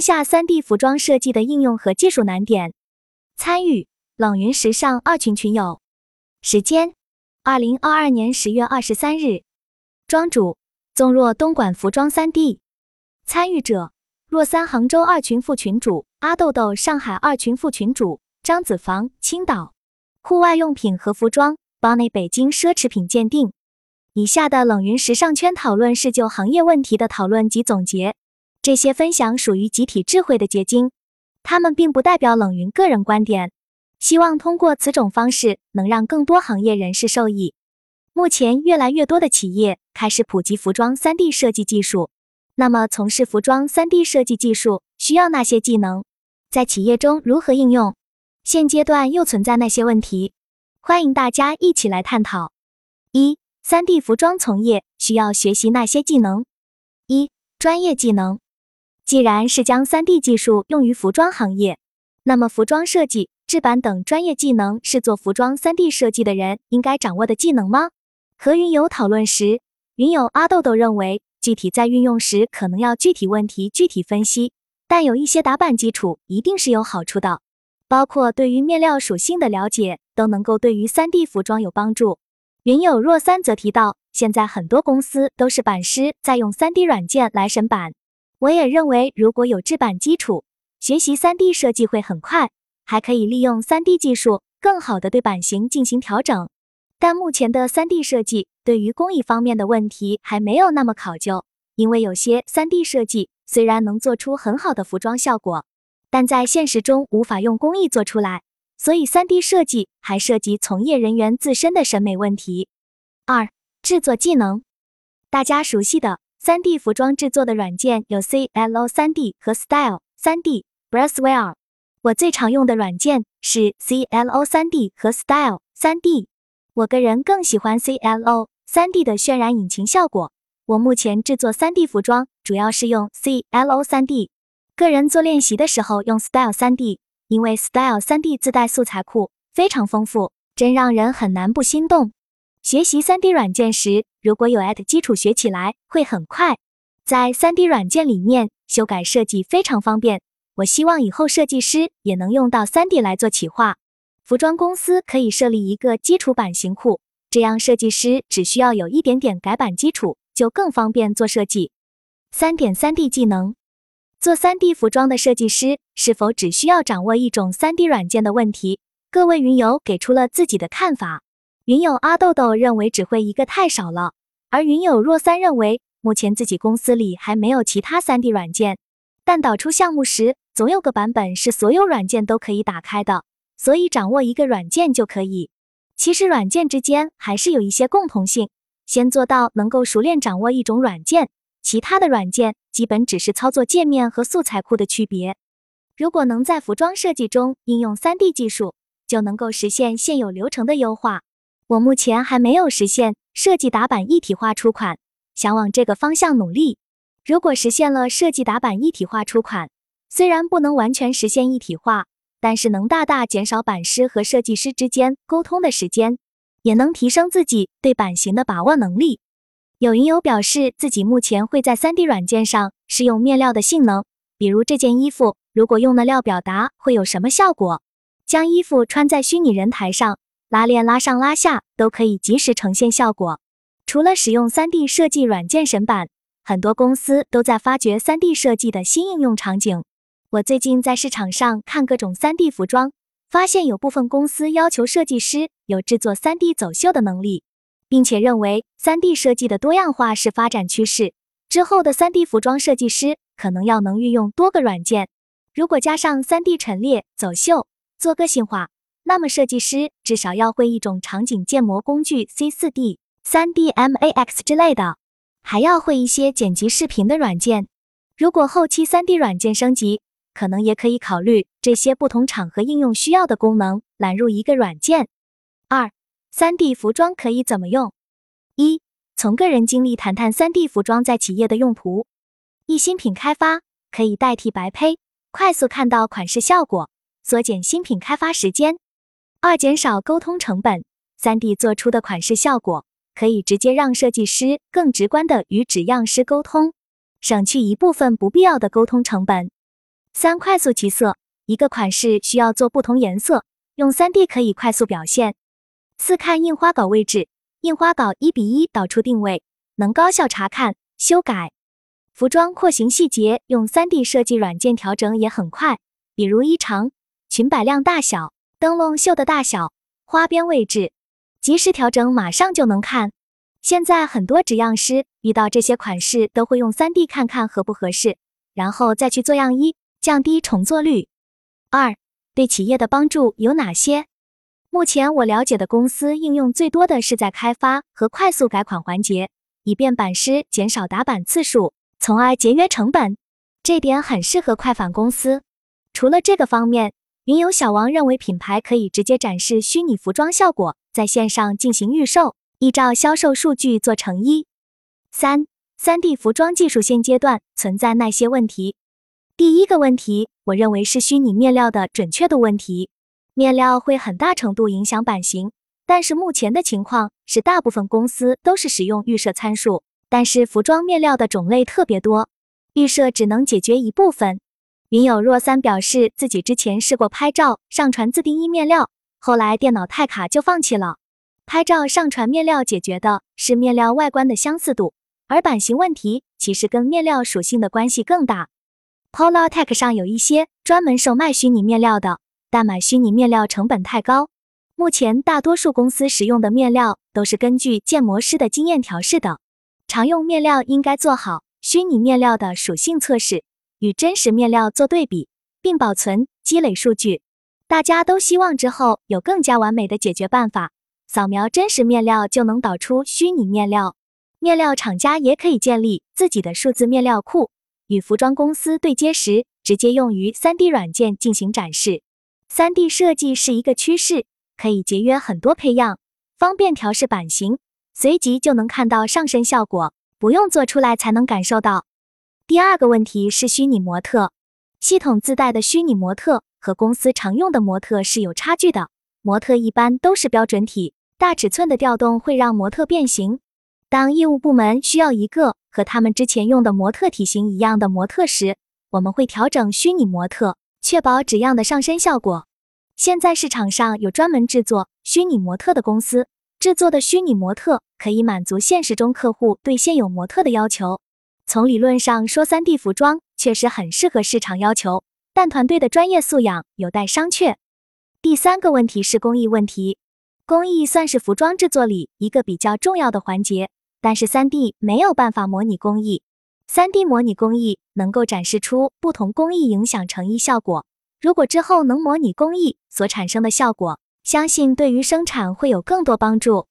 下 3D 服装设计的应用和技术难点。参与冷云时尚二群群友，时间：二零二二年十月二十三日。庄主：纵若东莞服装 3D。参与者：若三杭州二群副群主阿豆豆，上海二群副群主张子房，青岛户外用品和服装 Bonnie 北京奢侈品鉴定。以下的冷云时尚圈讨论是就行业问题的讨论及总结，这些分享属于集体智慧的结晶，他们并不代表冷云个人观点。希望通过此种方式能让更多行业人士受益。目前，越来越多的企业开始普及服装 3D 设计技术。那么，从事服装 3D 设计技术需要哪些技能？在企业中如何应用？现阶段又存在哪些问题？欢迎大家一起来探讨。一三 D 服装从业需要学习哪些技能？一、专业技能。既然是将三 D 技术用于服装行业，那么服装设计、制版等专业技能是做服装三 D 设计的人应该掌握的技能吗？和云友讨论时，云友阿豆豆认为，具体在运用时可能要具体问题具体分析，但有一些打板基础一定是有好处的，包括对于面料属性的了解，都能够对于三 D 服装有帮助。云友若三则提到，现在很多公司都是版师在用 3D 软件来审版。我也认为，如果有制版基础，学习 3D 设计会很快，还可以利用 3D 技术更好的对版型进行调整。但目前的 3D 设计对于工艺方面的问题还没有那么考究，因为有些 3D 设计虽然能做出很好的服装效果，但在现实中无法用工艺做出来。所以，3D 设计还涉及从业人员自身的审美问题。二、制作技能，大家熟悉的 3D 服装制作的软件有 CLO 3D 和 Style 3D、Braswell。我最常用的软件是 CLO 3D 和 Style 3D。我个人更喜欢 CLO 3D 的渲染引擎效果。我目前制作 3D 服装主要是用 CLO 3D，个人做练习的时候用 Style 3D。因为 Style 3D 自带素材库非常丰富，真让人很难不心动。学习 3D 软件时，如果有 at 基础，学起来会很快。在 3D 软件里面修改设计非常方便。我希望以后设计师也能用到 3D 来做企划。服装公司可以设立一个基础版型库，这样设计师只需要有一点点改版基础，就更方便做设计。三点 3D 技能。做 3D 服装的设计师是否只需要掌握一种 3D 软件的问题？各位云友给出了自己的看法。云友阿豆豆认为只会一个太少了，而云友若三认为目前自己公司里还没有其他 3D 软件，但导出项目时总有个版本是所有软件都可以打开的，所以掌握一个软件就可以。其实软件之间还是有一些共同性，先做到能够熟练掌握一种软件。其他的软件基本只是操作界面和素材库的区别。如果能在服装设计中应用 3D 技术，就能够实现现有流程的优化。我目前还没有实现设计打版一体化出款，想往这个方向努力。如果实现了设计打版一体化出款，虽然不能完全实现一体化，但是能大大减少版师和设计师之间沟通的时间，也能提升自己对版型的把握能力。有云友表示，自己目前会在 3D 软件上试用面料的性能，比如这件衣服如果用的料表达会有什么效果。将衣服穿在虚拟人台上，拉链拉上拉下都可以及时呈现效果。除了使用 3D 设计软件审版，很多公司都在发掘 3D 设计的新应用场景。我最近在市场上看各种 3D 服装，发现有部分公司要求设计师有制作 3D 走秀的能力。并且认为，3D 设计的多样化是发展趋势。之后的 3D 服装设计师可能要能运用多个软件。如果加上 3D 陈列、走秀、做个性化，那么设计师至少要会一种场景建模工具 C4D、3D Max 之类的，还要会一些剪辑视频的软件。如果后期 3D 软件升级，可能也可以考虑这些不同场合应用需要的功能揽入一个软件。二。3D 服装可以怎么用？一、从个人经历谈谈 3D 服装在企业的用途。一、新品开发可以代替白胚，快速看到款式效果，缩减新品开发时间。二、减少沟通成本。3D 做出的款式效果可以直接让设计师更直观的与纸样师沟通，省去一部分不必要的沟通成本。三、快速起色，一个款式需要做不同颜色，用 3D 可以快速表现。四、看印花稿位置，印花稿一比一导出定位，能高效查看、修改。服装廓形细节用 3D 设计软件调整也很快，比如衣长、裙摆量大小、灯笼袖的大小、花边位置，及时调整马上就能看。现在很多纸样师遇到这些款式都会用 3D 看看合不合适，然后再去做样衣，降低重做率。二、对企业的帮助有哪些？目前我了解的公司应用最多的是在开发和快速改款环节，以便版师减少打版次数。从而节约成本，这点很适合快反公司。除了这个方面，云游小王认为品牌可以直接展示虚拟服装效果，在线上进行预售，依照销售数据做成衣。三、三 D 服装技术现阶段存在哪些问题？第一个问题，我认为是虚拟面料的准确度问题。面料会很大程度影响版型，但是目前的情况是，大部分公司都是使用预设参数。但是服装面料的种类特别多，预设只能解决一部分。云友若三表示自己之前试过拍照上传自定义面料，后来电脑太卡就放弃了。拍照上传面料解决的是面料外观的相似度，而版型问题其实跟面料属性的关系更大。Polartech 上有一些专门售卖虚拟面料的，但买虚拟面料成本太高。目前大多数公司使用的面料都是根据建模师的经验调试的。常用面料应该做好虚拟面料的属性测试，与真实面料做对比，并保存积累数据。大家都希望之后有更加完美的解决办法，扫描真实面料就能导出虚拟面料。面料厂家也可以建立自己的数字面料库，与服装公司对接时，直接用于 3D 软件进行展示。3D 设计是一个趋势，可以节约很多配样，方便调试版型。随即就能看到上身效果，不用做出来才能感受到。第二个问题是虚拟模特系统自带的虚拟模特和公司常用的模特是有差距的。模特一般都是标准体，大尺寸的调动会让模特变形。当业务部门需要一个和他们之前用的模特体型一样的模特时，我们会调整虚拟模特，确保纸样的上身效果。现在市场上有专门制作虚拟模特的公司。制作的虚拟模特可以满足现实中客户对现有模特的要求。从理论上说，3D 服装确实很适合市场要求，但团队的专业素养有待商榷。第三个问题是工艺问题。工艺算是服装制作里一个比较重要的环节，但是 3D 没有办法模拟工艺。3D 模拟工艺能够展示出不同工艺影响成衣效果。如果之后能模拟工艺所产生的效果，相信对于生产会有更多帮助。